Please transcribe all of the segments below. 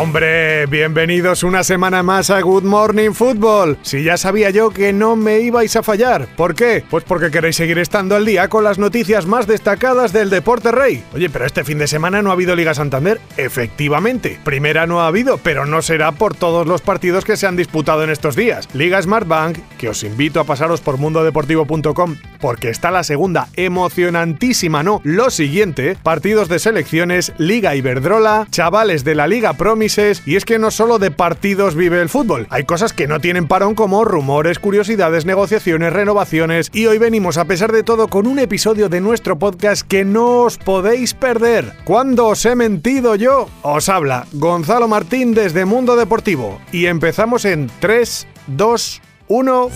Hombre, bienvenidos una semana más a Good Morning Football. Si ya sabía yo que no me ibais a fallar. ¿Por qué? Pues porque queréis seguir estando al día con las noticias más destacadas del deporte rey. Oye, pero este fin de semana no ha habido Liga Santander. Efectivamente. Primera no ha habido, pero no será por todos los partidos que se han disputado en estos días. Liga Smart Bank, que os invito a pasaros por mundodeportivo.com porque está la segunda emocionantísima, no, lo siguiente, partidos de selecciones, Liga Iberdrola, chavales de la Liga Y es que no solo de partidos vive el fútbol, hay cosas que no tienen parón como rumores, curiosidades, negociaciones, renovaciones y hoy venimos a pesar de todo con un episodio de nuestro podcast que no os podéis perder. ¿Cuándo os he mentido yo? Os habla Gonzalo Martín desde Mundo Deportivo y empezamos en 3, 2, 1...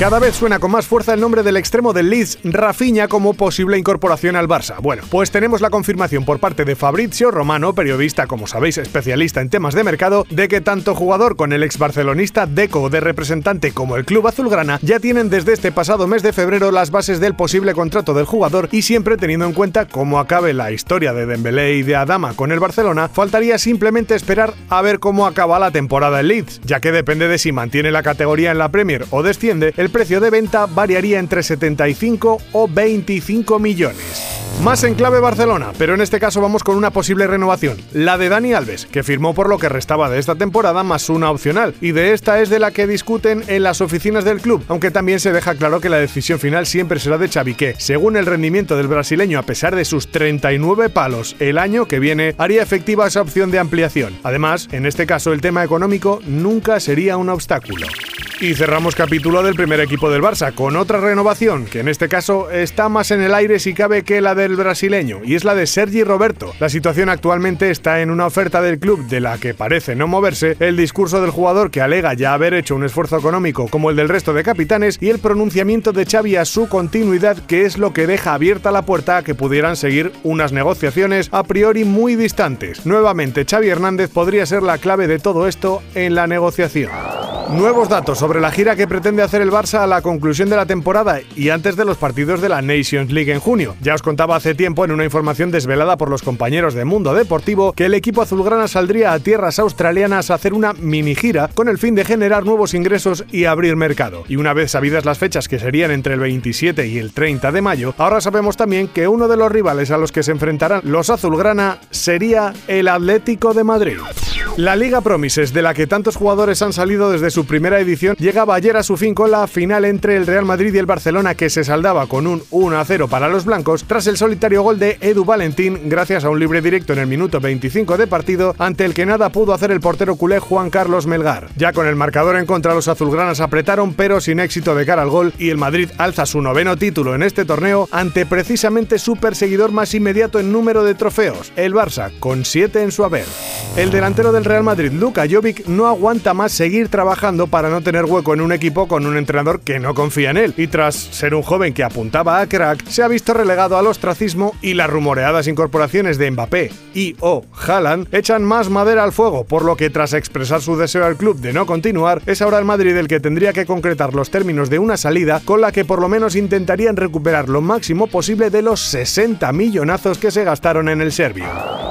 Cada vez suena con más fuerza el nombre del extremo del Leeds, Rafinha, como posible incorporación al Barça. Bueno, pues tenemos la confirmación por parte de Fabrizio Romano, periodista, como sabéis, especialista en temas de mercado, de que tanto jugador con el ex barcelonista Deco de representante como el club azulgrana ya tienen desde este pasado mes de febrero las bases del posible contrato del jugador y siempre teniendo en cuenta cómo acabe la historia de Dembélé y de Adama con el Barcelona, faltaría simplemente esperar a ver cómo acaba la temporada en Leeds, ya que depende de si mantiene la categoría en la Premier o desciende, el precio de venta variaría entre 75 o 25 millones. Más en clave Barcelona, pero en este caso vamos con una posible renovación, la de Dani Alves, que firmó por lo que restaba de esta temporada más una opcional, y de esta es de la que discuten en las oficinas del club, aunque también se deja claro que la decisión final siempre será de Xavi, que, según el rendimiento del brasileño a pesar de sus 39 palos el año que viene, haría efectiva esa opción de ampliación. Además, en este caso el tema económico nunca sería un obstáculo. Y cerramos capítulo del primer equipo del Barça con otra renovación, que en este caso está más en el aire si cabe que la del brasileño, y es la de Sergi Roberto. La situación actualmente está en una oferta del club de la que parece no moverse, el discurso del jugador que alega ya haber hecho un esfuerzo económico como el del resto de capitanes y el pronunciamiento de Xavi a su continuidad, que es lo que deja abierta la puerta a que pudieran seguir unas negociaciones a priori muy distantes. Nuevamente, Xavi Hernández podría ser la clave de todo esto en la negociación. Nuevos datos sobre la gira que pretende hacer el Barça a la conclusión de la temporada y antes de los partidos de la Nations League en junio. Ya os contaba hace tiempo en una información desvelada por los compañeros de Mundo Deportivo que el equipo azulgrana saldría a tierras australianas a hacer una mini gira con el fin de generar nuevos ingresos y abrir mercado. Y una vez sabidas las fechas que serían entre el 27 y el 30 de mayo, ahora sabemos también que uno de los rivales a los que se enfrentarán los azulgrana sería el Atlético de Madrid. La Liga Promises, de la que tantos jugadores han salido desde su primera edición, llegaba ayer a su fin con la final entre el Real Madrid y el Barcelona que se saldaba con un 1 0 para los blancos tras el solitario gol de Edu Valentín gracias a un libre directo en el minuto 25 de partido ante el que nada pudo hacer el portero culé Juan Carlos Melgar. Ya con el marcador en contra los azulgranas apretaron pero sin éxito de cara al gol y el Madrid alza su noveno título en este torneo ante precisamente su perseguidor más inmediato en número de trofeos, el Barça, con 7 en su haber. El delantero del Real Madrid, Luka Jovic, no aguanta más seguir trabajando para no tener hueco en un equipo con un entrenador que no confía en él, y tras ser un joven que apuntaba a crack, se ha visto relegado al ostracismo y las rumoreadas incorporaciones de Mbappé y o Haaland echan más madera al fuego, por lo que tras expresar su deseo al club de no continuar, es ahora el Madrid el que tendría que concretar los términos de una salida con la que por lo menos intentarían recuperar lo máximo posible de los 60 millonazos que se gastaron en el serbio.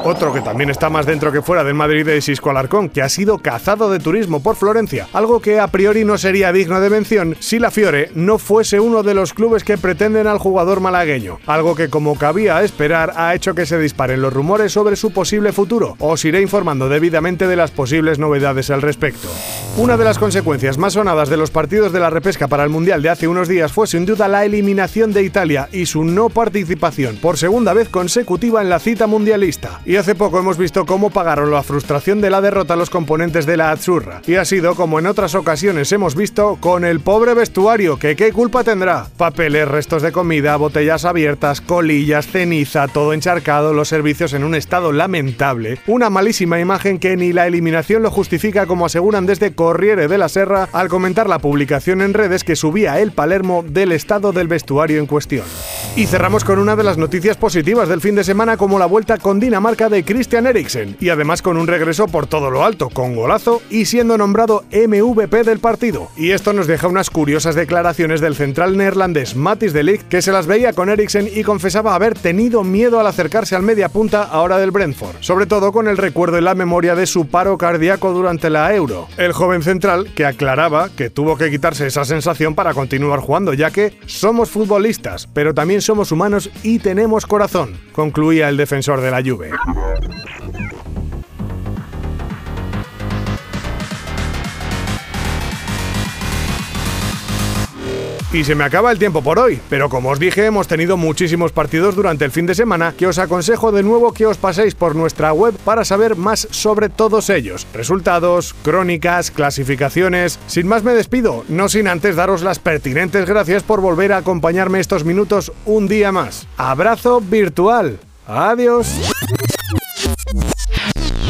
Otro que también está más dentro que fuera del Madrid es Isco Alarcón, que ha sido cazado de turismo por Florencia, algo que a priori no sería digno de mención si la Fiore no fuese uno de los clubes que pretenden al jugador malagueño, algo que como cabía esperar ha hecho que se disparen los rumores sobre su posible futuro. Os iré informando debidamente de las posibles novedades al respecto. Una de las consecuencias más sonadas de los partidos de la repesca para el Mundial de hace unos días fue sin duda la eliminación de Italia y su no participación por segunda vez consecutiva en la cita mundialista. Y hace poco hemos visto cómo pagaron la frustración de la derrota los componentes de la Azzurra. Y ha sido como en otras ocasiones hemos visto con el pobre vestuario, que qué culpa tendrá. Papeles, restos de comida, botellas abiertas, colillas, ceniza, todo encharcado, los servicios en un estado lamentable. Una malísima imagen que ni la eliminación lo justifica como aseguran desde Corriere de la Serra al comentar la publicación en redes que subía el Palermo del estado del vestuario en cuestión. Y cerramos con una de las noticias positivas del fin de semana como la vuelta con Dinamarca de Christian Eriksen y además con un regreso por todo lo alto, con golazo y siendo nombrado MVP del partido. Y esto nos deja unas curiosas declaraciones del central neerlandés Matis de Ligt que se las veía con Eriksen y confesaba haber tenido miedo al acercarse al media punta ahora del Brentford, sobre todo con el recuerdo en la memoria de su paro cardíaco durante la Euro. El joven central que aclaraba que tuvo que quitarse esa sensación para continuar jugando, ya que somos futbolistas, pero también somos humanos y tenemos corazón, concluía el defensor de la Juve. Y se me acaba el tiempo por hoy, pero como os dije hemos tenido muchísimos partidos durante el fin de semana que os aconsejo de nuevo que os paséis por nuestra web para saber más sobre todos ellos. Resultados, crónicas, clasificaciones... Sin más me despido, no sin antes daros las pertinentes gracias por volver a acompañarme estos minutos un día más. Abrazo virtual. Adiós.